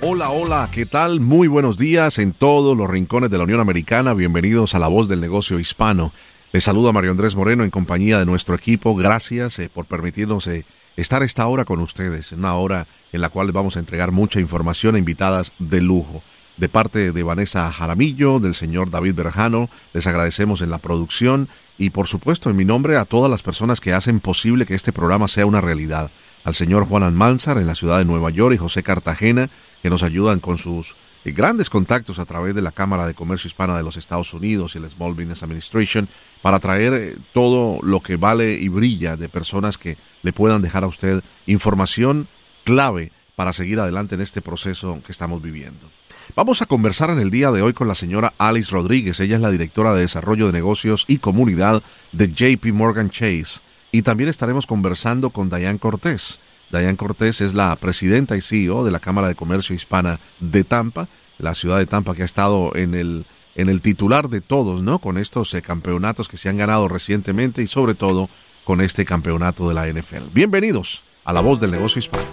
Hola, hola, ¿qué tal? Muy buenos días en todos los rincones de la Unión Americana. Bienvenidos a La Voz del Negocio Hispano. Les saluda Mario Andrés Moreno en compañía de nuestro equipo. Gracias eh, por permitirnos eh, estar esta hora con ustedes, una hora en la cual les vamos a entregar mucha información a invitadas de lujo. De parte de Vanessa Jaramillo, del señor David Berjano, les agradecemos en la producción y por supuesto en mi nombre a todas las personas que hacen posible que este programa sea una realidad. Al señor Juan Almanzar en la ciudad de Nueva York y José Cartagena que nos ayudan con sus eh, grandes contactos a través de la Cámara de Comercio Hispana de los Estados Unidos y el Small Business Administration para traer eh, todo lo que vale y brilla de personas que le puedan dejar a usted información clave para seguir adelante en este proceso que estamos viviendo. Vamos a conversar en el día de hoy con la señora Alice Rodríguez. Ella es la directora de Desarrollo de Negocios y Comunidad de JP Morgan Chase. Y también estaremos conversando con Diane Cortés. Dayan Cortés es la presidenta y CEO de la Cámara de Comercio Hispana de Tampa, la ciudad de Tampa que ha estado en el, en el titular de todos, ¿no? Con estos eh, campeonatos que se han ganado recientemente y sobre todo con este campeonato de la NFL. Bienvenidos a La Voz del Negocio Hispano.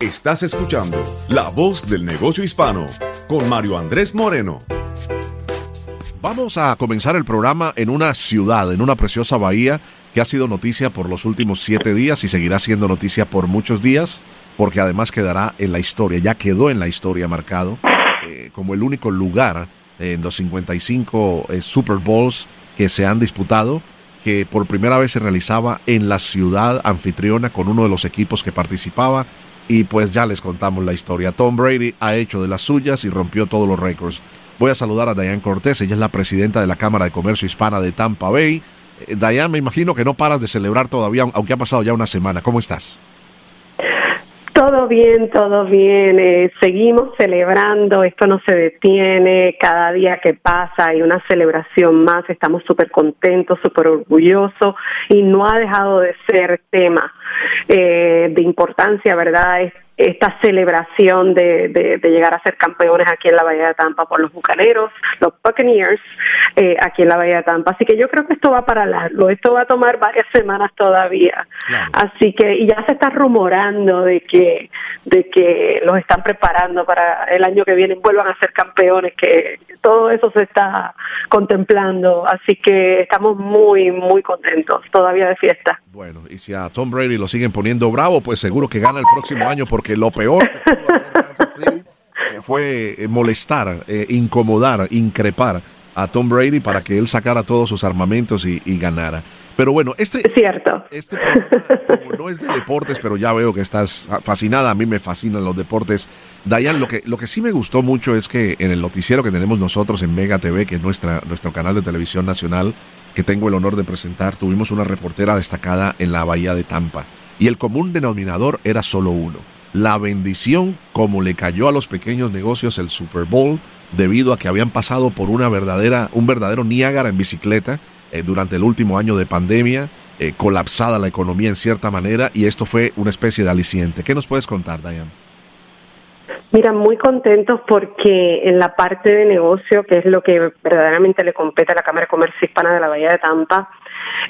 Estás escuchando La Voz del Negocio Hispano con Mario Andrés Moreno. Vamos a comenzar el programa en una ciudad, en una preciosa bahía ha sido noticia por los últimos siete días y seguirá siendo noticia por muchos días, porque además quedará en la historia, ya quedó en la historia marcado eh, como el único lugar en los 55 eh, Super Bowls que se han disputado, que por primera vez se realizaba en la ciudad anfitriona con uno de los equipos que participaba. Y pues ya les contamos la historia. Tom Brady ha hecho de las suyas y rompió todos los récords. Voy a saludar a Diane Cortés, ella es la presidenta de la Cámara de Comercio Hispana de Tampa Bay. Eh, Dayan, me imagino que no paras de celebrar todavía, aunque ha pasado ya una semana. ¿Cómo estás? Todo bien, todo bien. Eh, seguimos celebrando, esto no se detiene. Cada día que pasa hay una celebración más. Estamos súper contentos, súper orgullosos y no ha dejado de ser tema eh, de importancia, ¿verdad? Esta celebración de, de, llegar a ser campeones aquí en la Bahía de Tampa por los Bucaneros, los Buccaneers, eh, aquí en la Bahía de Tampa. Así que yo creo que esto va para largo, esto va a tomar varias semanas todavía. Así que, y ya se está rumorando de que, de que los están preparando para el año que viene vuelvan a ser campeones, que todo eso se está contemplando. Así que estamos muy, muy contentos todavía de fiesta. Bueno, y si a Tom Brady lo siguen poniendo bravo, pues seguro que gana el próximo año porque que lo peor que pudo hacer eh, fue eh, molestar, eh, incomodar, increpar a Tom Brady para que él sacara todos sus armamentos y, ganara. Pero bueno, este, cierto. este programa no es de deportes, pero ya veo que estás fascinada. A mí me fascinan los deportes. Dayan, lo que, lo que sí me gustó mucho es que en el noticiero que tenemos nosotros en Mega TV, que es nuestra, nuestro canal de televisión nacional, que tengo el honor de presentar, tuvimos una reportera destacada en la bahía de Tampa. Y el común denominador era solo uno la bendición como le cayó a los pequeños negocios el Super Bowl debido a que habían pasado por una verdadera, un verdadero Niágara en bicicleta eh, durante el último año de pandemia, eh, colapsada la economía en cierta manera y esto fue una especie de aliciente. ¿Qué nos puedes contar, Diane? Mira, muy contentos porque en la parte de negocio, que es lo que verdaderamente le compete a la Cámara de Comercio Hispana de la Bahía de Tampa,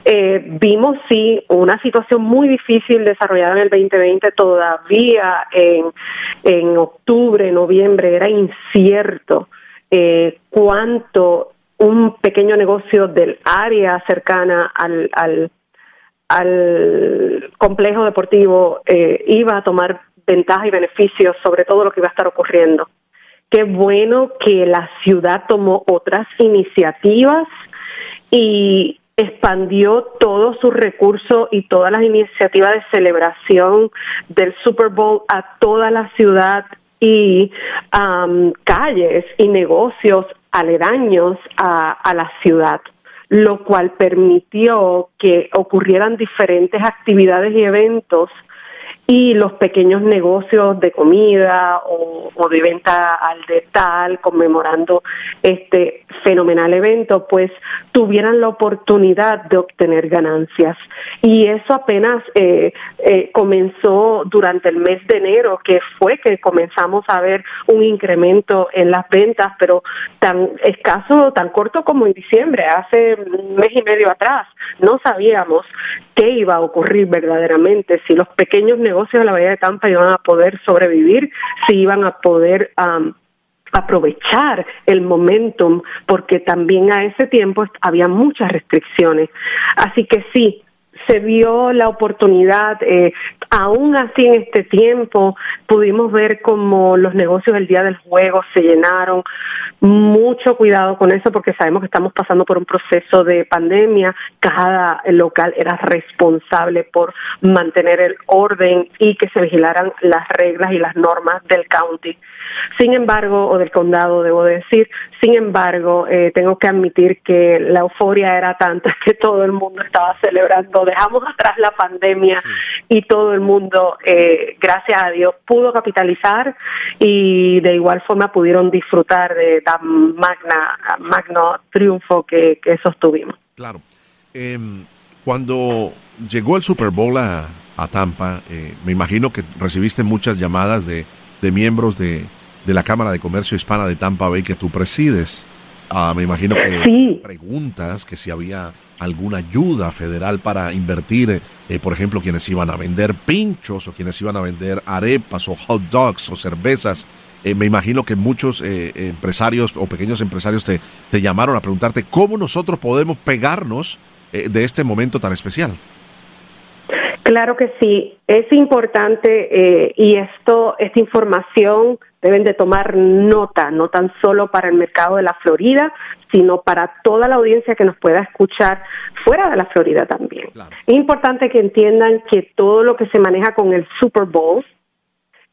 eh, vimos sí una situación muy difícil desarrollada en el 2020, todavía en, en octubre, noviembre, era incierto eh, cuánto un pequeño negocio del área cercana al, al, complejo deportivo eh, iba a tomar ventaja y beneficios sobre todo lo que iba a estar ocurriendo. Qué bueno que la ciudad tomó otras iniciativas y expandió todos sus recursos y todas las iniciativas de celebración del Super Bowl a toda la ciudad y calles y negocios aledaños a, a la ciudad lo cual permitió que ocurrieran diferentes actividades y eventos y los pequeños negocios de comida o, de venta al detal conmemorando este fenomenal evento, pues tuvieran la oportunidad de obtener ganancias. Y eso apenas eh, eh, comenzó durante el mes de enero, que fue que comenzamos a ver un incremento en las ventas, pero tan escaso, tan corto como en diciembre, hace un mes y medio atrás. No sabíamos qué iba a ocurrir verdaderamente, si los pequeños negocios de la Bahía de Tampa iban a poder sobrevivir, si iban a poder aprovechar el momentum, porque también a ese tiempo había muchas restricciones. Así que sí, se vio la oportunidad, eh, aún así en este tiempo pudimos ver como los negocios el día del juego se llenaron. Mucho cuidado con eso porque sabemos que estamos pasando por un proceso de pandemia. Cada local era responsable por mantener el orden y que se vigilaran las reglas y las normas del county. Sin embargo, o del condado, debo decir, sin embargo, eh, tengo que admitir que la euforia era tanta que todo el mundo estaba celebrando. Dejamos atrás la pandemia y todo el mundo, eh, gracias a Dios, pudo capitalizar y de igual forma pudieron disfrutar de tan magna, magno triunfo que, sostuvimos. Claro. Em, cuando llegó el Super Bowl a, Tampa, eh, me imagino que recibiste muchas llamadas de, de miembros de, de la Cámara de Comercio Hispana de Tampa Bay que tú presides. Ah, me imagino que preguntas que si había alguna ayuda federal para invertir, eh, por ejemplo, quienes iban a vender pinchos o quienes iban a vender arepas o hot dogs o cervezas. Eh, me imagino que muchos eh, empresarios o pequeños empresarios te, te llamaron a preguntarte cómo nosotros podemos pegarnos de este momento tan especial. Claro que sí, es importante y esto, esta información deben de tomar nota, no tan solo para el mercado de la Florida, sino para toda la audiencia que nos pueda escuchar fuera de la Florida también. Es importante que entiendan que todo lo que se maneja con el Super Bowl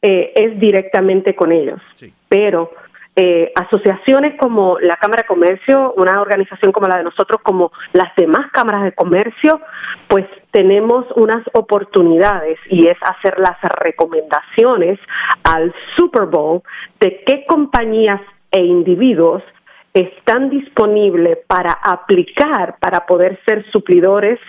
eh, es directamente con ellos, pero eh, asociaciones como la Cámara de Comercio, una organización como la de nosotros, como las demás cámaras de comercio, pues tenemos unas oportunidades y es hacer las recomendaciones al Super Bowl de qué compañías e individuos están disponibles para aplicar para poder ser suplidores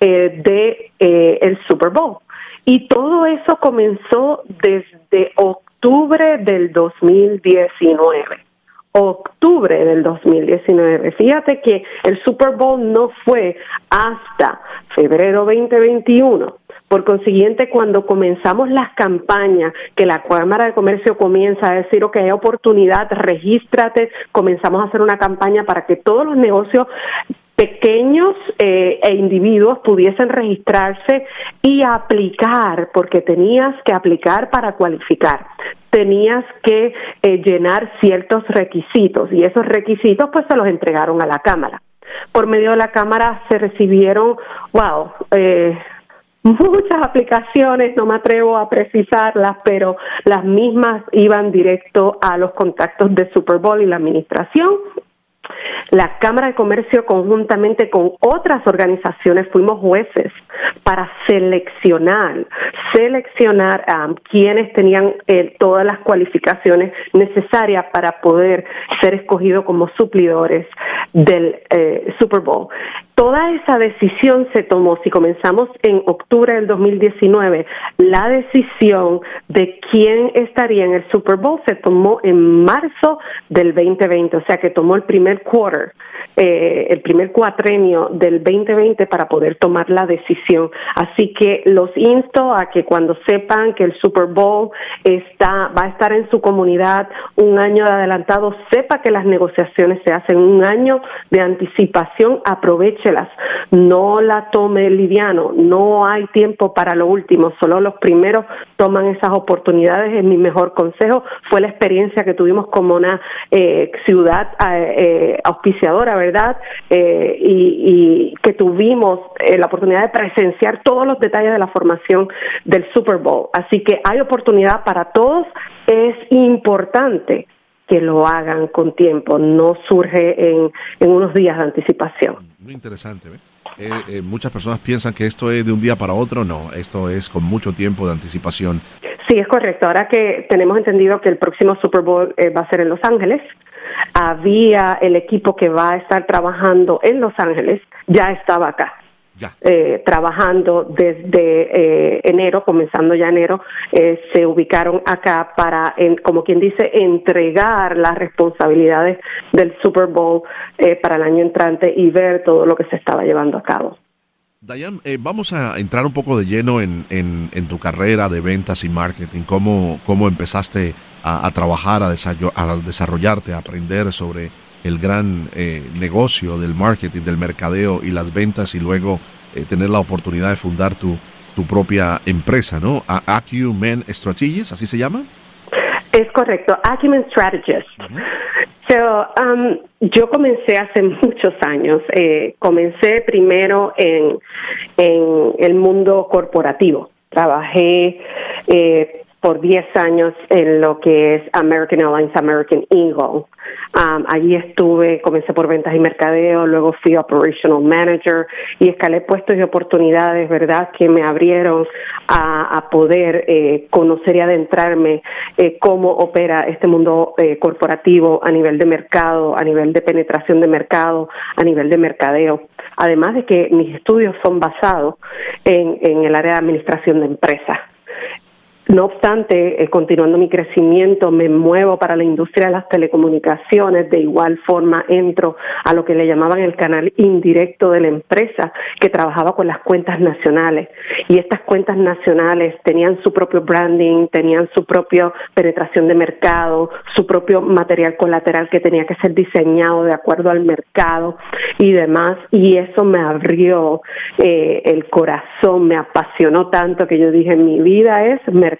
eh, de eh, el Super Bowl. Y todo eso comenzó desde octubre octubre del 2019 octubre del 2019. Fíjate que el Super Bowl no fue hasta febrero 2021. Por consiguiente, cuando comenzamos las campañas, que la Cámara de Comercio comienza a decir, ok, hay oportunidad, regístrate, comenzamos a hacer una campaña para que todos los negocios pequeños eh, e individuos pudiesen registrarse y aplicar, porque tenías que aplicar para cualificar, tenías que eh, llenar ciertos requisitos y esos requisitos pues se los entregaron a la Cámara. Por medio de la Cámara se recibieron, wow, eh, muchas aplicaciones, no me atrevo a precisarlas, pero las mismas iban directo a los contactos de Super Bowl y la administración la Cámara de Comercio conjuntamente con otras organizaciones fuimos jueces para seleccionar, seleccionar a quienes tenían eh, todas las cualificaciones necesarias para poder ser escogidos como suplidores del eh, Super Bowl. Toda esa decisión se tomó, si comenzamos en octubre del 2019, la decisión de quién estaría en el Super Bowl se tomó en marzo del 2020, o sea que tomó el primer quarter, eh, el primer cuatrenio del 2020 para poder tomar la decisión. Así que los insto a que cuando sepan que el Super Bowl está, va a estar en su comunidad un año de adelantado, sepa que las negociaciones se hacen un año de anticipación, no la tome liviano, no hay tiempo para lo último, solo los primeros toman esas oportunidades, es mi mejor consejo, fue la experiencia que tuvimos como una eh, ciudad eh, eh, auspiciadora, ¿verdad? y, que tuvimos la oportunidad de presenciar todos los detalles de la formación del Super Bowl. Así que hay oportunidad para todos, es importante que lo hagan con tiempo, no surge en unos días de anticipación. Interesante. Eh, eh, muchas personas piensan que esto es de un día para otro, no, esto es con mucho tiempo de anticipación. Sí, es correcto. Ahora que tenemos entendido que el próximo Super Bowl eh, va a ser en Los Ángeles, había el equipo que va a estar trabajando en Los Ángeles, ya estaba acá. Eh, trabajando desde eh, enero, comenzando ya enero, eh, se ubicaron acá para, como quien dice, entregar las responsabilidades del Super Bowl para el año entrante y ver todo lo que se estaba llevando a cabo. Dayan, vamos a entrar un poco de lleno en, en, tu carrera de ventas y marketing, cómo, cómo empezaste a, trabajar, a, a desarrollarte, a aprender sobre el gran eh, negocio del marketing, del mercadeo y las ventas y luego eh, tener la oportunidad de fundar tu, tu propia empresa, ¿no? Acumen Strategies, ¿así se llama? Es correcto, Acumen Strategies. Um, yo comencé hace muchos años. Eh, comencé primero en, en el mundo corporativo. Trabajé eh, por 10 años en lo que es American Airlines, American Eagle. Um, allí estuve, comencé por ventas y mercadeo, luego fui operational manager y escalé puestos y oportunidades, ¿verdad?, que me abrieron a, poder eh, conocer y adentrarme eh, cómo opera este mundo eh, corporativo a nivel de mercado, a nivel de penetración de mercado, a nivel de mercadeo. Además de que mis estudios son basados en, en el área de administración de empresas. No obstante, eh, continuando mi crecimiento, me muevo para la industria de las telecomunicaciones. De igual forma, entro a lo que le llamaban el canal indirecto de la empresa, que trabajaba con las cuentas nacionales. Y estas cuentas nacionales tenían su propio branding, tenían su propia penetración de mercado, su propio material colateral que tenía que ser diseñado de acuerdo al mercado y demás. Y eso me abrió eh, el corazón, me apasionó tanto que yo dije, mi vida es mercado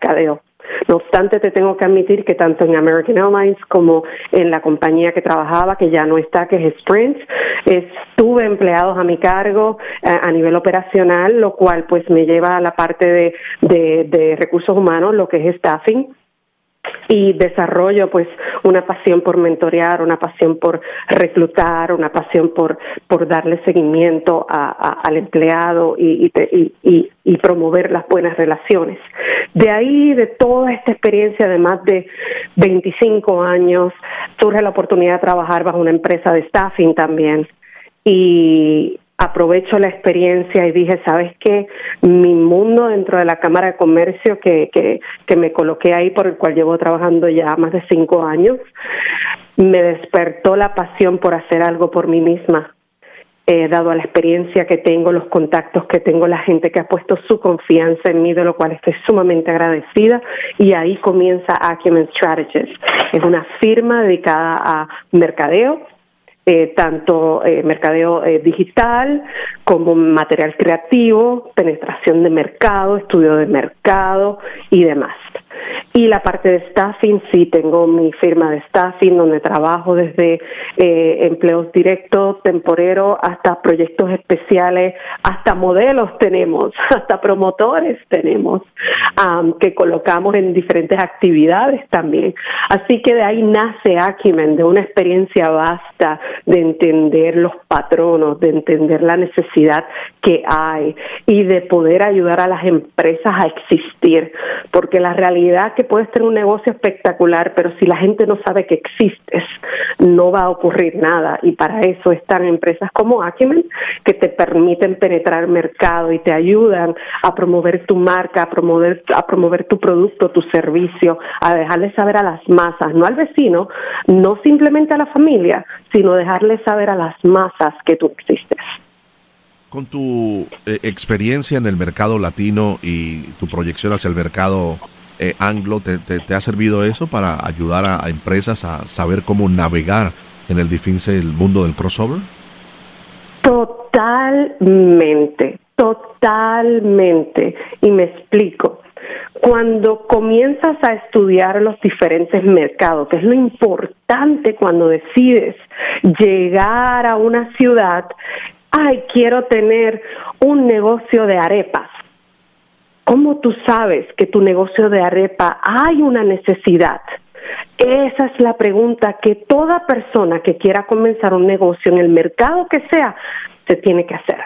no obstante, te tengo que admitir que tanto en American Airlines como en la compañía que trabajaba, que ya no está, que es Sprint, estuve empleados a mi cargo eh, a, nivel operacional, lo cual pues me lleva a la parte de, de recursos humanos, lo que es staffing y desarrollo pues una pasión por mentorear, una pasión por reclutar, una pasión por, por darle seguimiento al empleado y, y, y, promover las buenas relaciones. De ahí, de toda esta experiencia de más de 25 años, surge la oportunidad de trabajar bajo una empresa de staffing también. Y aprovecho la experiencia y dije, ¿sabes qué? Mi mundo dentro de la Cámara de Comercio que, que, me coloqué ahí, por el cual llevo trabajando ya más de cinco años, me despertó la pasión por hacer algo por mí misma. He dado a la experiencia que tengo, los contactos que tengo, la gente que ha puesto su confianza en mí, de lo cual estoy sumamente agradecida. Y ahí comienza Acumen Strategies. Es una firma dedicada a mercadeo, eh, tanto eh, mercadeo eh, digital como material creativo, penetración de mercado, estudio de mercado y demás. Y la parte de staffing, sí, tengo mi firma de staffing donde trabajo desde eh, empleos directos, temporeros, hasta proyectos especiales, hasta modelos tenemos, hasta promotores tenemos, que colocamos en diferentes actividades también. Así que de ahí nace Acumen, de una experiencia vasta de entender los patronos, de entender la necesidad que hay y de poder ayudar a las empresas a existir, porque la realidad que puedes tener un negocio espectacular, pero si la gente no sabe que existes, no va a ocurrir nada. Y para eso están empresas como Acumen, que te permiten penetrar el mercado y te ayudan a promover tu marca, a promover, a promover tu producto, tu servicio, a dejarle saber a las masas, no al vecino, no simplemente a la familia, sino dejarle saber a las masas que tú existes. Con tu eh, experiencia en el mercado latino y tu proyección hacia el mercado eh, anglo, ¿te, ha servido eso para ayudar a, empresas a saber cómo navegar en el difícil mundo del crossover? Totalmente, totalmente. Y me explico. Cuando comienzas a estudiar los diferentes mercados, que es lo importante cuando decides llegar a una ciudad, ay, quiero tener un negocio de arepas ¿Cómo tú sabes que tu negocio de arepa hay una necesidad? Esa es la pregunta que toda persona que quiera comenzar un negocio en el mercado que sea se tiene que hacer.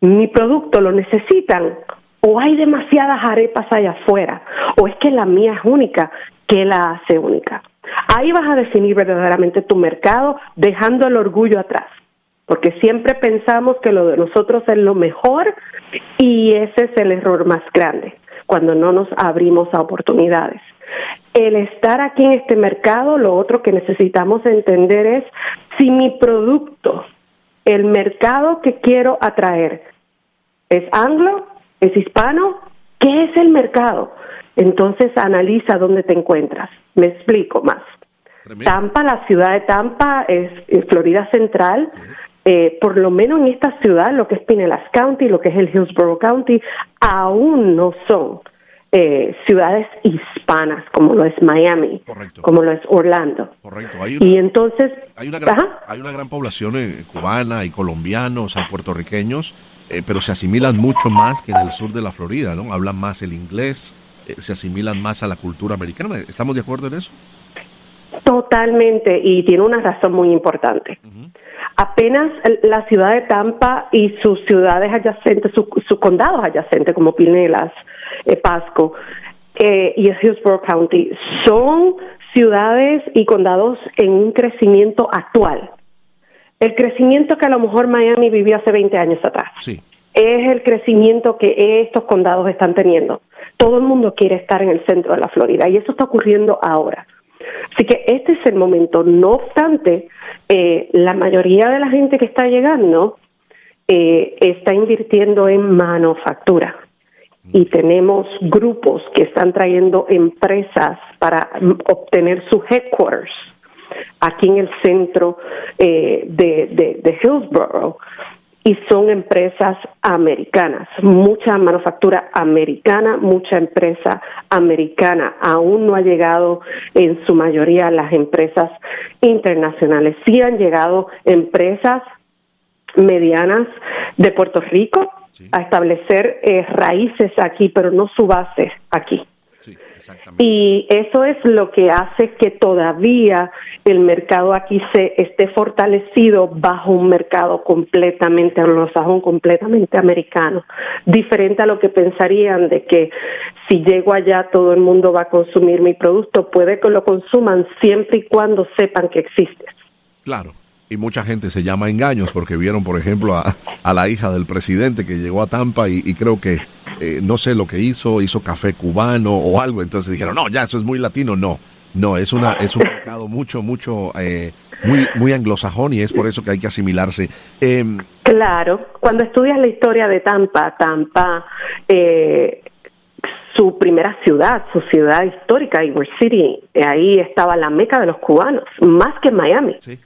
mi producto lo necesitan o hay demasiadas arepas allá afuera o es que la mía es única, ¿qué la hace única? Ahí vas a definir verdaderamente tu mercado dejando el orgullo atrás porque siempre pensamos que lo de nosotros es lo mejor y ese es el error más grande, cuando no nos abrimos a oportunidades. El estar aquí en este mercado, lo otro que necesitamos entender es si mi producto, el mercado que quiero atraer, es anglo, es hispano, ¿qué es el mercado? Entonces analiza dónde te encuentras. Me explico más. Tampa, la ciudad de Tampa es, Florida Central, eh, por lo menos en esta ciudad, lo que es Pinellas County, lo que es el Hillsborough County, aún no son eh, ciudades hispanas como lo es Miami, como lo es Orlando. Correcto. y entonces hay una gran, hay una gran población eh, cubana y colombianos, hay puertorriqueños, pero se asimilan mucho más que en el sur de la Florida, ¿no? Hablan más el inglés, se asimilan más a la cultura americana. ¿Estamos de acuerdo en eso? Totalmente, y tiene una razón muy importante. Apenas la ciudad de Tampa y sus ciudades adyacentes, sus condados adyacentes como Pinelas, eh, Pasco eh, y Hillsborough County, son ciudades y condados en un crecimiento actual. El crecimiento que a lo mejor Miami vivió hace 20 años atrás. Sí. Es el crecimiento que estos condados están teniendo. Todo el mundo quiere estar en el centro de la Florida y eso está ocurriendo ahora. Así que este es el momento. No obstante, eh, la mayoría de la gente que está llegando eh, está invirtiendo en manufactura. Y tenemos grupos que están trayendo empresas para obtener sus headquarters aquí en el centro eh, de, de, de Hillsborough y son empresas americanas, mucha manufactura americana, mucha empresa americana. Aún no ha llegado en su mayoría las empresas internacionales. Sí han llegado empresas medianas de Puerto Rico a establecer eh, raíces aquí, pero no su base aquí. Y eso es lo que hace que todavía el mercado aquí se esté fortalecido bajo un mercado completamente anglosajón, completamente americano, diferente a lo que pensarían de que si llego allá todo el mundo va a consumir mi producto, puede que lo consuman siempre y cuando sepan que existe. Claro. Y mucha gente se llama engaños porque vieron, por ejemplo, a, la hija del presidente que llegó a Tampa y, creo que eh, no sé lo que hizo, hizo café cubano o algo, entonces dijeron, no, ya eso es muy latino, no, no, es una es un mercado mucho, mucho, eh, muy, muy anglosajón y es por eso que hay que asimilarse. Em, claro, cuando estudias la historia de Tampa, Tampa, eh, su primera ciudad, su ciudad histórica, Ybor City, ahí estaba la meca de los cubanos, más que Miami. Sí.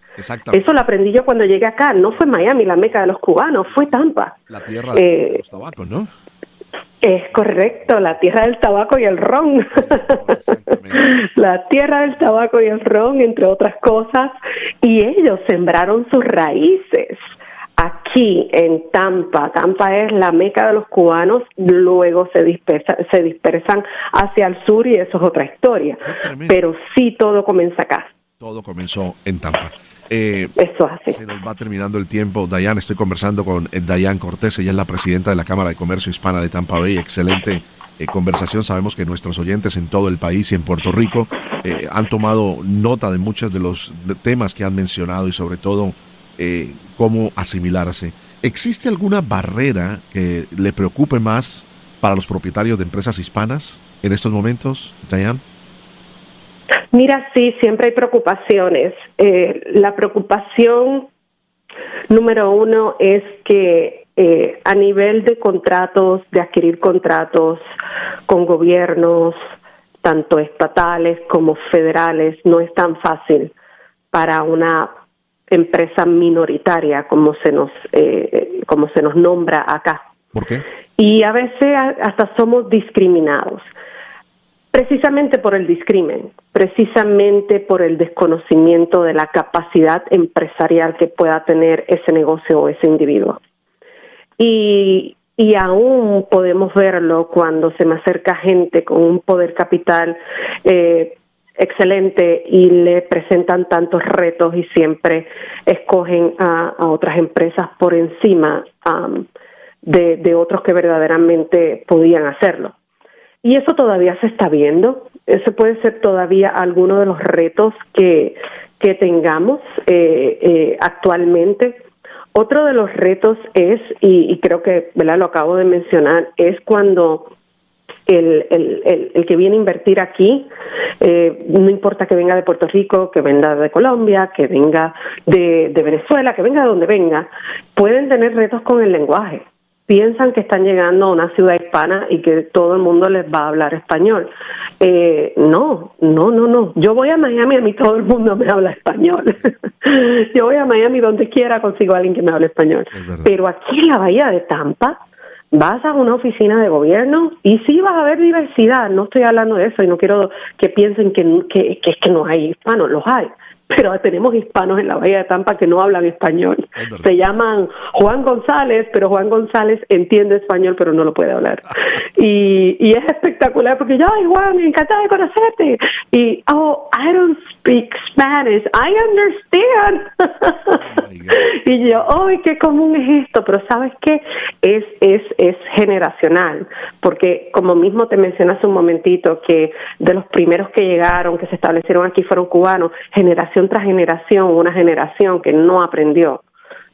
Eso lo aprendí yo cuando llegué acá. No fue Miami, la meca de los cubanos, fue Tampa. La tierra de eh, los tabacos, ¿no? Es correcto, la tierra del tabaco y el ron. la tierra del tabaco y el ron, entre otras cosas. Y ellos sembraron sus raíces aquí en Tampa. Tampa es la meca de los cubanos, luego se, dispersa, se dispersan hacia el sur y eso es otra historia. Pero sí todo comienza acá. Todo comenzó en Tampa. Eh, Eso hace. Se nos va terminando el tiempo. Dayan, estoy conversando con eh, Dayan Cortés, ella es la presidenta de la Cámara de Comercio Hispana de Tampa Bay. Excelente eh, conversación. Sabemos que nuestros oyentes en todo el país y en Puerto Rico han tomado nota de muchos de los temas que han mencionado y sobre todo cómo asimilarse. ¿Existe alguna barrera que le preocupe más para los propietarios de empresas hispanas en estos momentos, Dayan? Mira, sí, siempre hay preocupaciones. Eh, la preocupación número uno es que eh, a nivel de contratos, de adquirir contratos con gobiernos, tanto estatales como federales, no es tan fácil para una empresa minoritaria como se nos eh, como se nos nombra acá. ¿Por qué? Y a veces hasta somos discriminados. Precisamente por el discrimen, precisamente por el desconocimiento de la capacidad empresarial que pueda tener ese negocio o ese individuo. Y, y aún podemos verlo cuando se me acerca gente con un poder capital eh, excelente y le presentan tantos retos y siempre escogen a, otras empresas por encima de, de otros que verdaderamente podían hacerlo. Y eso todavía se está viendo. Ese puede ser todavía alguno de los retos que, que tengamos eh, eh, actualmente. Otro de los retos es, y, creo que ¿verdad? lo acabo de mencionar, es cuando el, el, el, que viene a invertir aquí, eh, no importa que venga de Puerto Rico, que venga de Colombia, que venga de, de Venezuela, que venga de donde venga, pueden tener retos con el lenguaje piensan que están llegando a una ciudad hispana y que todo el mundo les va a hablar español. Eh, no, no, no, no. Yo voy a Miami, a mí todo el mundo me habla español. Yo voy a Miami donde quiera consigo a alguien que me hable español. Pero aquí en la bahía de Tampa, vas a una oficina de gobierno y sí vas a ver diversidad. No estoy hablando de eso y no quiero que piensen que, que, que es que no hay hispanos, los hay pero tenemos hispanos en la Bahía de Tampa que no hablan español. Se llaman Juan González, pero Juan González entiende español, pero no lo puede hablar. y, y es espectacular porque yo, ay Juan, encantada de conocerte. Y, oh, I don't speak Spanish, I understand. Oh y yo, ay, qué común es esto, pero ¿sabes qué? Es, es, es generacional, porque como mismo te mencioné hace un momentito, que de los primeros que llegaron, que se establecieron aquí, fueron cubanos, generación tras generación, una generación que no aprendió,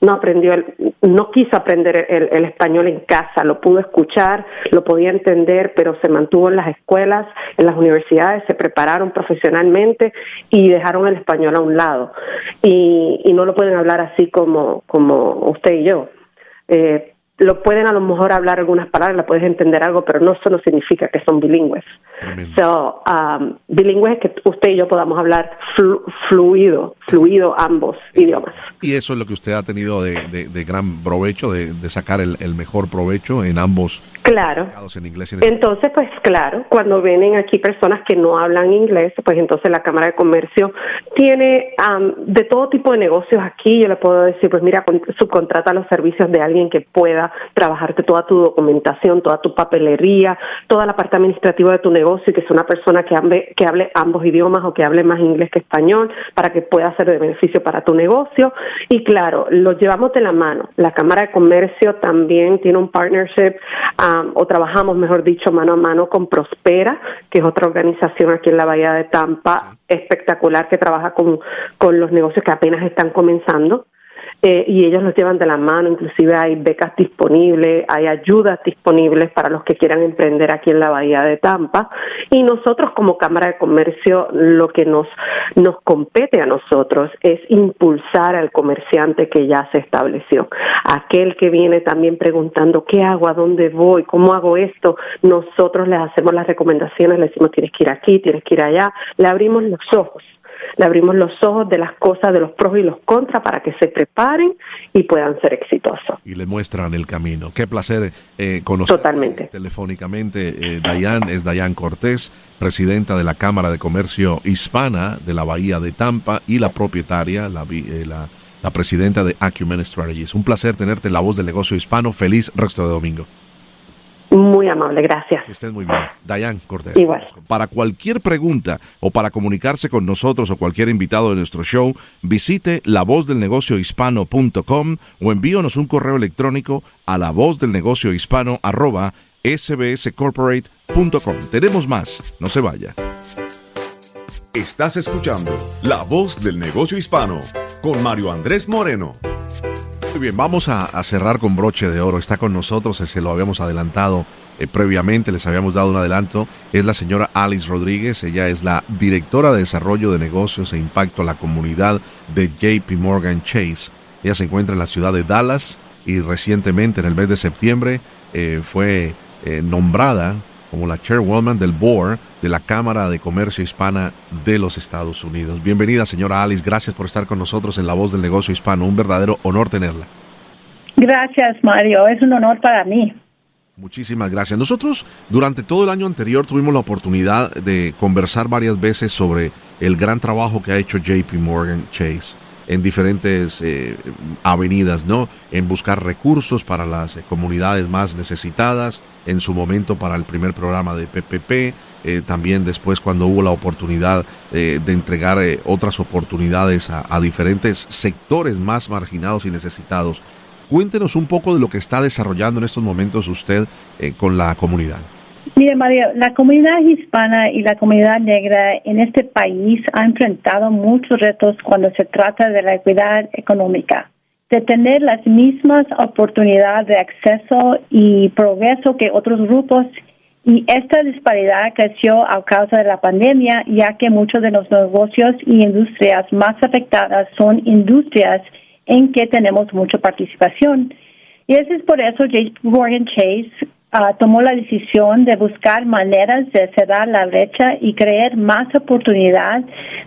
no aprendió, no quiso aprender el, español en casa, lo pudo escuchar, lo podía entender, pero se mantuvo en las escuelas, en las universidades, se prepararon profesionalmente y dejaron el español a un lado. Y, y no lo pueden hablar así como, como usted y yo. Eh, lo pueden a lo mejor hablar algunas palabras, la puedes entender algo, pero no eso no significa que son bilingües. So, um, bilingües es que usted y yo podamos hablar fluido, fluido ambos idiomas. Y eso es lo que usted ha tenido de, gran provecho, de, sacar el, mejor provecho en ambos. Claro. En inglés entonces, pues claro, cuando vienen aquí personas que no hablan inglés, pues entonces la Cámara de Comercio tiene um, de todo tipo de negocios aquí. Yo le puedo decir, pues mira, subcontrata los servicios de alguien que pueda trabajarte toda tu documentación, toda tu papelería, toda la parte administrativa de tu negocio y que sea una persona que hable, que hable ambos idiomas o que hable más inglés que español para que pueda ser de beneficio para tu negocio. Y claro, lo llevamos de la mano. La Cámara de Comercio también tiene un partnership um, o trabajamos, mejor dicho, mano a mano con Prospera, que es otra organización aquí en la Bahía de Tampa espectacular que trabaja con, con los negocios que apenas están comenzando. Eh, y ellos los llevan de la mano, inclusive hay becas disponibles, hay ayudas disponibles para los que quieran emprender aquí en la Bahía de Tampa. Y nosotros como Cámara de Comercio lo que nos nos compete a nosotros es impulsar al comerciante que ya se estableció, aquel que viene también preguntando qué hago, a dónde voy, cómo hago esto, nosotros les hacemos las recomendaciones, le decimos tienes que ir aquí, tienes que ir allá, le abrimos los ojos le abrimos los ojos de las cosas, de los pros y los contras para que se preparen y puedan ser exitosos. Y le muestran el camino. Qué placer eh, conocer Totalmente. telefónicamente. Eh, Dayan es Dayan Cortés, presidenta de la Cámara de Comercio Hispana de la Bahía de Tampa y la propietaria, la, eh, la, la presidenta de Acumen Strategies. Un placer tenerte en la voz del negocio hispano. Feliz resto de domingo. Muy amable, gracias. Que estés muy bien. Dayan Cortés. Igual. Para cualquier pregunta o para comunicarse con nosotros o cualquier invitado de nuestro show, visite lavozdelnegociohispano.com o envíonos un correo electrónico a lavozdelnegociohispano arroba sbscorporate.com. Tenemos más. No se vaya. Estás escuchando La Voz del Negocio Hispano con Mario Andrés Moreno. Muy bien, vamos a, cerrar con broche de oro. Está con nosotros, se lo habíamos adelantado eh, previamente, les habíamos dado un adelanto. Es la señora Alice Rodríguez. Ella es la directora de Desarrollo de Negocios e Impacto a la Comunidad de JP Morgan Chase. Ella se encuentra en la ciudad de Dallas y recientemente, en el mes de septiembre, eh, fue eh, nombrada como la chairwoman del board de la Cámara de Comercio Hispana de los Estados Unidos. Bienvenida, señora Alice. Gracias por estar con nosotros en La Voz del Negocio Hispano. Un verdadero honor tenerla. Gracias, Mario. Es un honor para mí. Muchísimas gracias. Nosotros durante todo el año anterior tuvimos la oportunidad de conversar varias veces sobre el gran trabajo que ha hecho JP Morgan Chase en diferentes eh, avenidas, ¿no? En buscar recursos para las eh, comunidades más necesitadas, en su momento para el primer programa de PPP, eh, también después cuando hubo la oportunidad de entregar otras oportunidades a, diferentes sectores más marginados y necesitados. cuéntenos un poco de lo que está desarrollando en estos momentos usted con la comunidad. Mire, Mario, la comunidad hispana y la comunidad negra en este país ha enfrentado muchos retos cuando se trata de la equidad económica, de tener las mismas oportunidades de acceso y progreso que otros grupos. Y esta disparidad creció a causa de la pandemia, ya que muchos de los negocios y industrias más afectadas son industrias en que tenemos mucha participación. Y eso es por eso JP Morgan Chase Ah, tomó la decisión de buscar maneras de cerrar la brecha y crear más oportunidad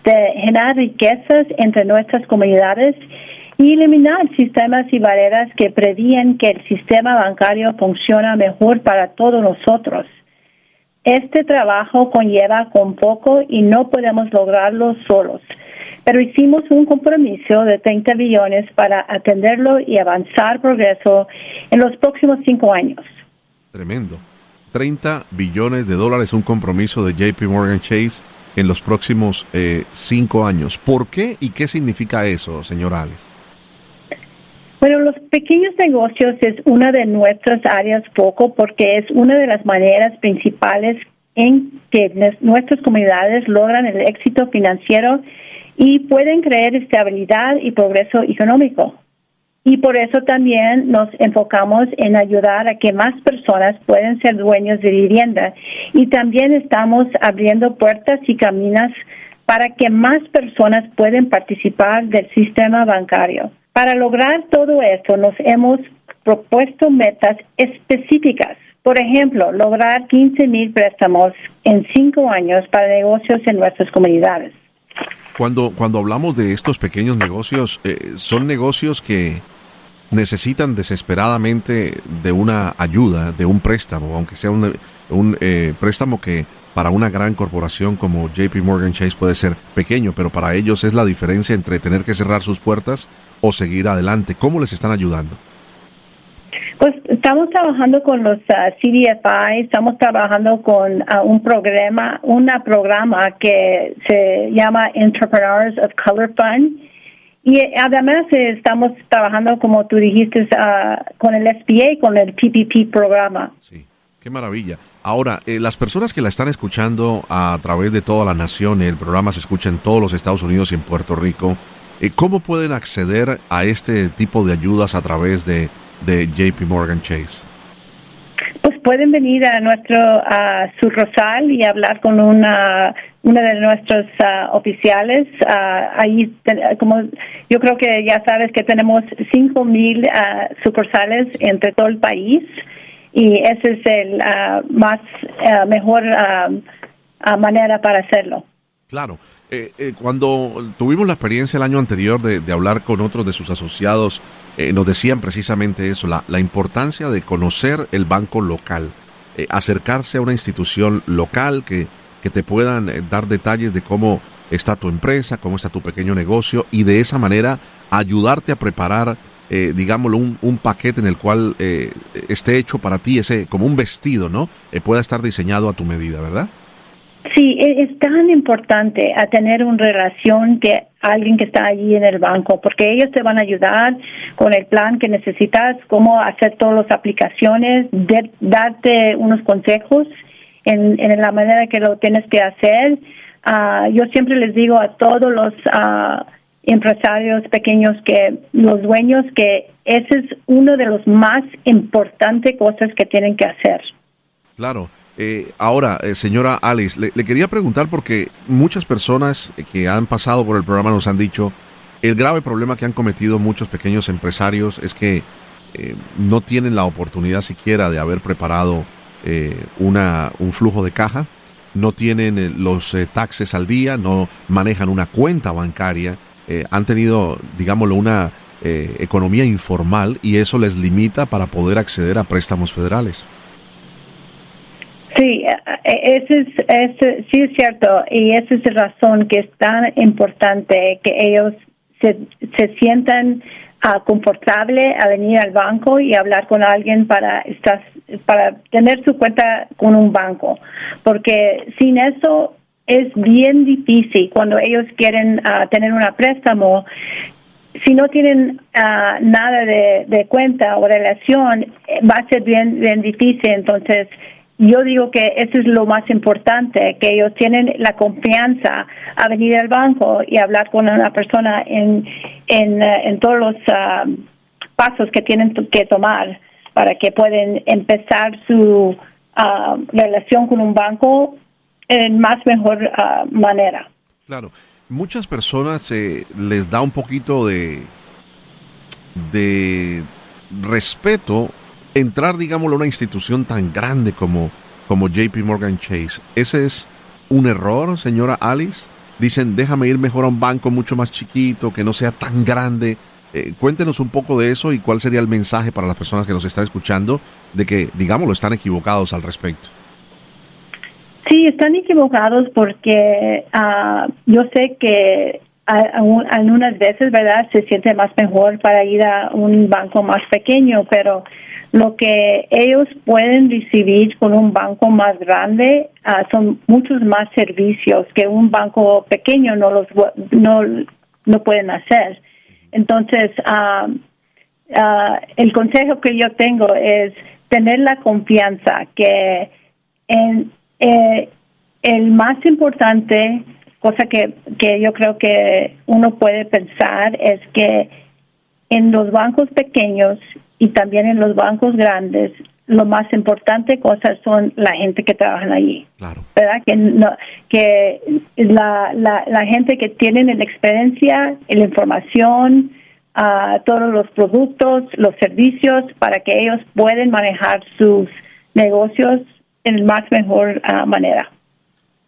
de generar riquezas entre nuestras comunidades y eliminar sistemas y barreras que prevían que el sistema bancario funcione mejor para todos nosotros. Este trabajo conlleva con poco y no podemos lograrlo solos, pero hicimos un compromiso de 30 billones para atenderlo y avanzar progreso en los próximos cinco años. Tremendo. 30 billones de dólares, un compromiso de JP Morgan Chase en los próximos eh, cinco años. ¿Por qué y qué significa eso, señor Alex? Bueno, los pequeños negocios es una de nuestras áreas poco porque es una de las maneras principales en que nuestras comunidades logran el éxito financiero y pueden crear estabilidad y progreso económico. Y por eso también nos enfocamos en ayudar a que más personas puedan ser dueños de vivienda. Y también estamos abriendo puertas y caminos para que más personas puedan participar del sistema bancario. Para lograr todo esto, nos hemos propuesto metas específicas. Por ejemplo, lograr 15 mil préstamos en cinco años para negocios en nuestras comunidades. Cuando, cuando hablamos de estos pequeños negocios, eh, son negocios que necesitan desesperadamente de una ayuda, de un préstamo, aunque sea un, eh, préstamo que para una gran corporación como JP Morgan Chase puede ser pequeño, pero para ellos es la diferencia entre tener que cerrar sus puertas o seguir adelante. ¿Cómo les están ayudando? Pues estamos trabajando con los uh, CDFI, estamos trabajando con uh, un programa, una programa que se llama Entrepreneurs of Color Fund y eh, además eh, estamos trabajando, como tú dijiste, ah, con el SBA, con el PPP programa. Sí, qué maravilla. Ahora, eh, las personas que la están escuchando a través de toda la nación, el programa se escucha en todos los Estados Unidos y en Puerto Rico, ¿cómo pueden acceder a este tipo de ayudas a través de, de JP Morgan Chase? Pues pueden venir a nuestro a su rosal y hablar con una una de nuestros ah, oficiales. Uh, ahí, como yo creo que ya sabes que tenemos cinco mil ah, sucursales entre todo el país y esa es el más mejor manera para hacerlo. Claro. Eh, eh, cuando tuvimos la experiencia el año anterior de, hablar con otros de sus asociados, eh, nos decían precisamente eso, la, la, importancia de conocer el banco local, acercarse a una institución local que que te puedan eh, dar detalles de cómo está tu empresa, cómo está tu pequeño negocio y de esa manera ayudarte a preparar, eh, digámoslo, un, paquete en el cual eh, esté hecho para ti, ese como un vestido, ¿no? pueda estar diseñado a tu medida, ¿verdad? Sí, e, es tan importante a tener una relación que alguien que está allí en el banco, porque ellos te van a ayudar con el plan que necesitas, cómo hacer todas las aplicaciones, darte unos consejos en, la manera que lo tienes que hacer. Uh, yo siempre les digo a todos los uh, empresarios pequeños que los dueños que ese es uno de los más importantes cosas que tienen que hacer. Claro. Eh, ahora, eh, señora Alice, le, quería preguntar porque muchas personas que han pasado por el programa nos han dicho el grave problema que han cometido muchos pequeños empresarios es que eh, no tienen la oportunidad siquiera de haber preparado eh, una, un flujo de caja, no tienen los taxes al día, no manejan una cuenta bancaria, han tenido, digámoslo, una economía informal y eso les limita para poder acceder a préstamos federales. Sí, ese es, ese, sí es cierto y esa es la razón que es tan importante que ellos se, se sientan confortable a venir al banco y hablar con alguien para estar, para tener su cuenta con un banco, porque sin eso es bien difícil cuando ellos quieren ah, tener un préstamo. si no tienen ah, nada de, cuenta o relación, eh, va a ser bien, bien difícil. Entonces, yo digo que eso es lo más importante, que ellos tienen la confianza a venir al banco y hablar con una persona en, en, eh, en todos los ah, pasos que tienen que tomar para que puedan empezar su ah, relación con un banco en más mejor manera. Claro muchas personas eh, les da un poquito de, de respeto entrar, digámoslo, a una institución tan grande como, como JP Morgan Chase. ¿Ese es un error, señora Alice? Dicen, déjame ir mejor a un banco mucho más chiquito, que no sea tan grande. Eh, cuéntenos un poco de eso y cuál sería el mensaje para las personas que nos están escuchando de que, digámoslo, están equivocados al respecto. Sí, están equivocados porque uh, yo sé que algunas veces, ¿verdad?, se siente más mejor para ir a un banco más pequeño, pero lo que ellos pueden recibir con un banco más grande uh, son muchos más servicios que un banco pequeño no los no, no pueden hacer. Entonces, uh, el consejo que yo tengo es tener la confianza que en eh, el más importante, cosa que, que yo creo que uno puede pensar, es que en los bancos pequeños y también en los bancos grandes, lo más importante cosas son la gente que trabaja allí. ¿Verdad? Que, no, que la, la, la gente que tiene la experiencia, la información, uh, todos los productos, los servicios, para que ellos puedan manejar sus negocios en más mejor ah, manera.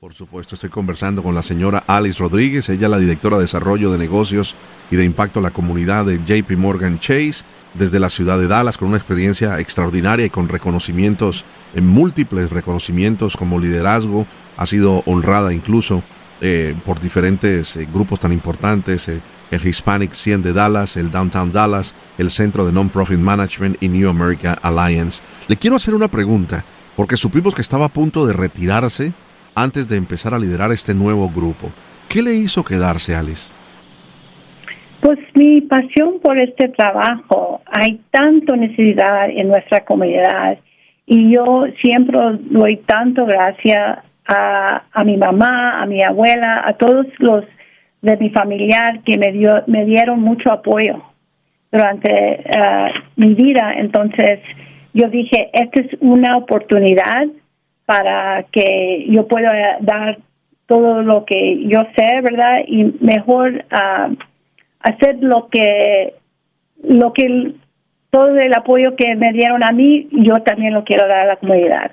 Por supuesto, estoy conversando con la señora Alice Rodríguez, ella es la directora de Desarrollo de Negocios y de Impacto a la Comunidad de JP Morgan Chase, desde la ciudad de Dallas, con una experiencia extraordinaria y con reconocimientos, en múltiples reconocimientos como liderazgo, ha sido honrada incluso eh, por diferentes eh, grupos tan importantes, eh, el Hispanic 100 de Dallas, el Downtown Dallas, el Centro de Non-Profit Management y New America Alliance. Le quiero hacer una pregunta porque supimos que estaba a punto de retirarse antes de empezar a liderar este nuevo grupo. ¿Qué le hizo quedarse, Alice? Pues mi pasión por este trabajo. Hay tanto necesidad en nuestra comunidad y yo siempre doy tanto gracias a, mi mamá, a mi abuela, a todos los de mi familiar que me, dio, me dieron mucho apoyo durante eh, mi vida. Entonces, yo dije, esta es una oportunidad para que yo pueda dar todo lo que yo sé, ¿verdad? Y mejor ah, hacer lo que, lo que, todo el apoyo que me dieron a mí, yo también lo quiero dar a la comunidad.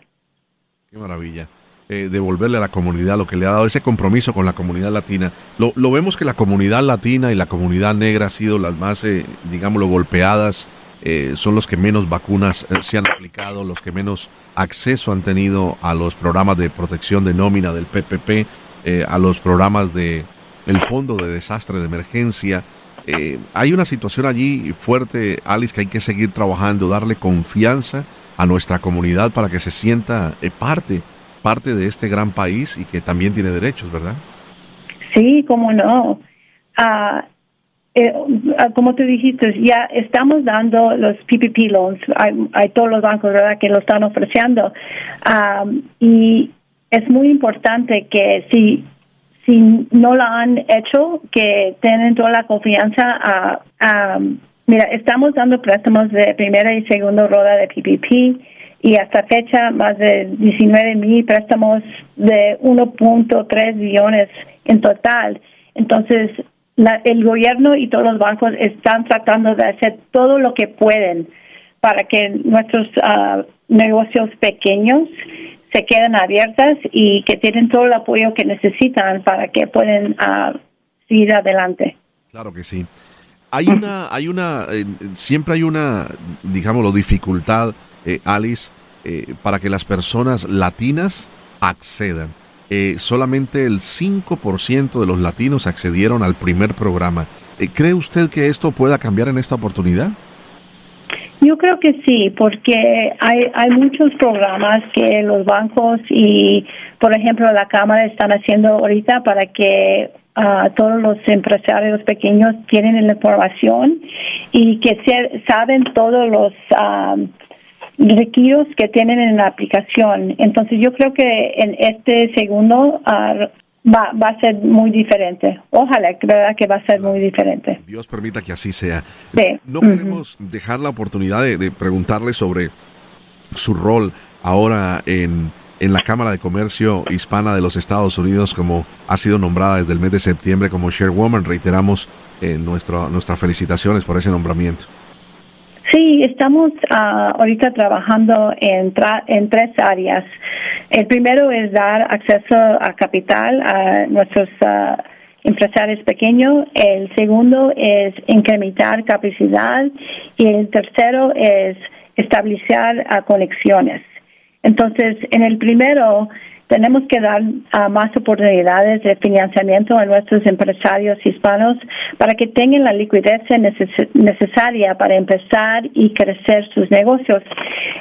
Qué maravilla. Eh, devolverle a la comunidad lo que le ha dado ese compromiso con la comunidad latina. Lo, lo vemos que la comunidad latina y la comunidad negra ha sido las más, eh, digámoslo, golpeadas eh, son los que menos vacunas eh, se han aplicado, los que menos acceso han tenido a los programas de protección de nómina del PPP, eh, a los programas de el Fondo de Desastre de Emergencia. hay una situación allí fuerte, Alice, que hay que seguir trabajando, darle confianza a nuestra comunidad para que se sienta parte, parte de este gran país y que también tiene derechos, ¿verdad? Sí, cómo no. Ah, eh, ah, como tú dijiste, ya estamos dando los PPP loans, hay, todos los bancos ¿verdad? que lo están ofreciendo y es muy importante que si si no lo han hecho, que tengan toda la confianza a, mira, estamos dando préstamos de primera y segunda rueda de PPP y hasta fecha más de 19 mil préstamos de 1.3 billones en total. Entonces, el gobierno y todos los bancos están tratando de hacer todo lo que pueden para que nuestros ah, negocios pequeños se queden abiertas y que tienen todo el apoyo que necesitan para que puedan uh, seguir adelante. Claro que sí. Hay una, hay una, eh, siempre hay una, digámoslo, dificultad, eh, Alice, eh, para que las personas latinas accedan. Eh, solamente el 5% de los latinos accedieron al primer programa. Eh, ¿Cree usted que esto pueda cambiar en esta oportunidad? Yo creo que sí, porque hay, hay muchos programas que los bancos y, por ejemplo, la Cámara están haciendo ahorita para que todos los empresarios pequeños tienen la información y que saben todos los um, requisitos que tienen en la aplicación. Entonces yo creo que en este segundo uh, Va, va, a ser muy diferente. Ojalá, verdad que va a ser muy diferente. Dios permita que así sea. No queremos dejar la oportunidad de, de, preguntarle sobre su rol ahora en en la Cámara de Comercio Hispana de los Estados Unidos, como ha sido nombrada desde el mes de septiembre como Chairwoman. Reiteramos eh, nuestras felicitaciones por ese nombramiento. Sí, estamos ah, ahorita trabajando en, en tres áreas. El primero es dar acceso a capital a nuestros ah, empresarios pequeños. El segundo es incrementar capacidad. Y el tercero es establecer ah, conexiones. Entonces, en el primero, tenemos que dar uh, más oportunidades de financiamiento a nuestros empresarios hispanos para que tengan la liquidez necesaria para empezar y crecer sus negocios.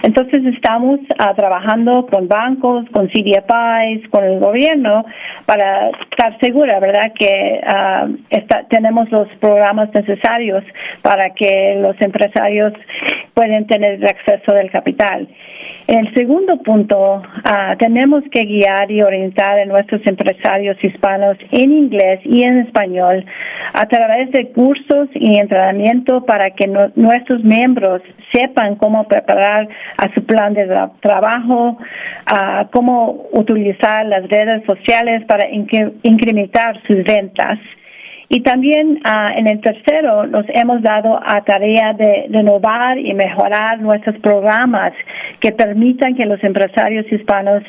Entonces estamos uh, trabajando con bancos, con CDFIs, con el gobierno para estar segura, ¿verdad?, que uh, tenemos los programas necesarios para que los empresarios puedan tener acceso del capital. El segundo punto, tenemos que guiar y orientar a nuestros empresarios hispanos en inglés y en español a través de cursos y entrenamiento para que nuestros miembros sepan cómo preparar a su plan de trabajo, cómo utilizar las redes sociales para incrementar sus ventas y también ah, en el tercero nos hemos dado a tarea de renovar y mejorar nuestros programas que permitan que los empresarios hispanos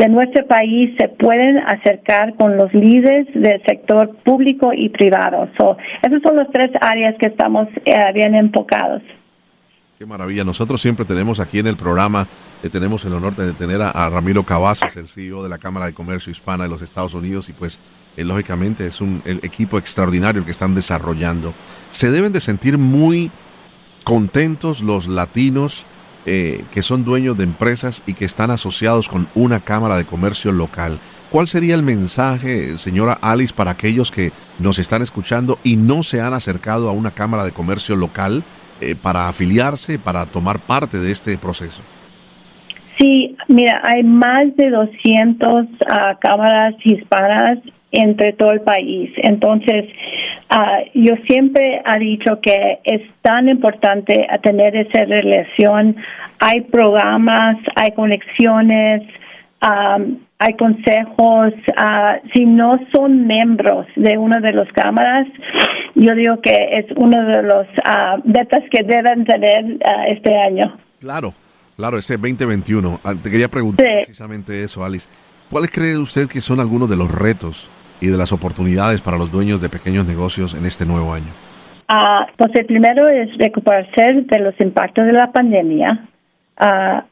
de nuestro país se pueden acercar con los líderes del sector público y privado. So, esas son las tres áreas que estamos eh, bien enfocados. Qué maravilla. Nosotros siempre tenemos aquí en el programa, eh, tenemos el honor de tener a, Ramiro Cavazos, el CEO de la Cámara de Comercio Hispana de los Estados Unidos, y pues eh, lógicamente es un equipo extraordinario que están desarrollando. Se deben de sentir muy contentos los latinos eh, que son dueños de empresas y que están asociados con una cámara de comercio local. ¿Cuál sería el mensaje, señora Alice, para aquellos que nos están escuchando y no se han acercado a una cámara de comercio local eh, para afiliarse, para tomar parte de este proceso? Sí, mira, hay más de 200 ah, cámaras hispanas entre todo el país. Entonces, uh, yo siempre he dicho que es tan importante tener esa relación. Hay programas, hay conexiones, um, hay consejos. Uh, si no son miembros de una de las cámaras, yo digo que es uno de los uh, metas que deben tener este año. Claro, claro, ese 2021. Te quería preguntar precisamente eso, Alice. ¿Cuáles cree usted que son algunos de los retos y de las oportunidades para los dueños de pequeños negocios en este nuevo año? Ah, pues el primero es recuperarse de los impactos de la pandemia, uh,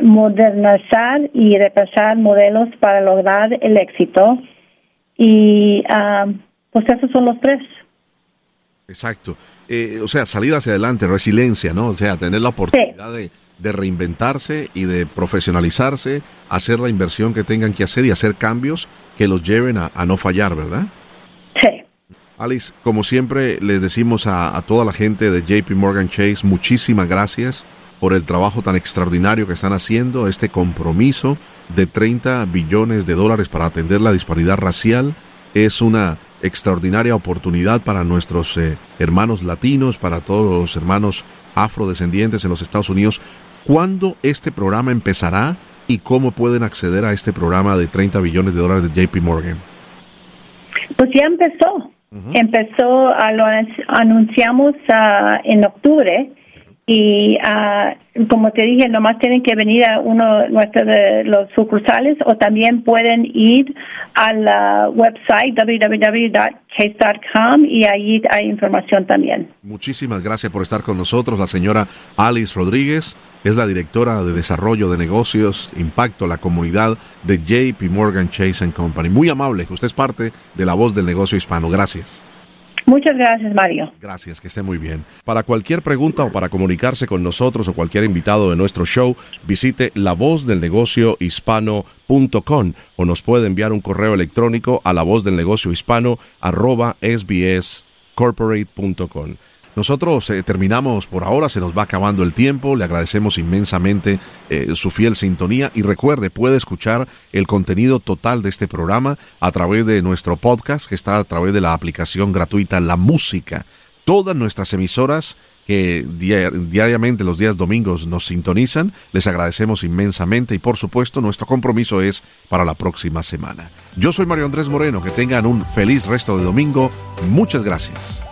modernizar y repensar modelos para lograr el éxito. Y ah, pues esos son los tres. Exacto. Eh, o sea, salir hacia adelante, resiliencia, ¿no? O sea, tener la oportunidad de de reinventarse y de profesionalizarse, hacer la inversión que tengan que hacer y hacer cambios que los lleven a, no fallar, ¿verdad? Sí. Alice, como siempre les decimos a, a, toda la gente de JP Morgan Chase, muchísimas gracias por el trabajo tan extraordinario que están haciendo, este compromiso de 30 billones de dólares para atender la disparidad racial. Es una extraordinaria oportunidad para nuestros eh, hermanos latinos, para todos los hermanos afrodescendientes en los Estados Unidos. ¿Cuándo este programa empezará y cómo pueden acceder a este programa de 30 billones de dólares de JP Morgan? Pues ya empezó. Empezó, a lo anunciamos uh, en octubre y uh, como te dije, nomás tienen que venir a uno de los sucursales o también pueden ir al website www.case.com y ahí hay información también. Muchísimas gracias por estar con nosotros. La señora Alice Rodríguez es la directora de Desarrollo de Negocios, Impacto a la Comunidad de JP Morgan Chase Company. Muy amable, usted es parte de la voz del negocio hispano. Gracias. Muchas gracias, Mario. Gracias, que esté muy bien. Para cualquier pregunta o para comunicarse con nosotros o cualquier invitado de nuestro show, visite lavozdelnegociohispano.com o nos puede enviar un correo electrónico a lavozdelnegociohispano arroba sbscorporate.com. Nosotros eh, terminamos por ahora, se nos va acabando el tiempo, le agradecemos inmensamente eh, su fiel sintonía y recuerde, puede escuchar el contenido total de este programa a través de nuestro podcast que está a través de la aplicación gratuita La Música. Todas nuestras emisoras que diariamente los días domingos nos sintonizan, les agradecemos inmensamente y por supuesto nuestro compromiso es para la próxima semana. Yo soy Mario Andrés Moreno, que tengan un feliz resto de domingo, muchas gracias.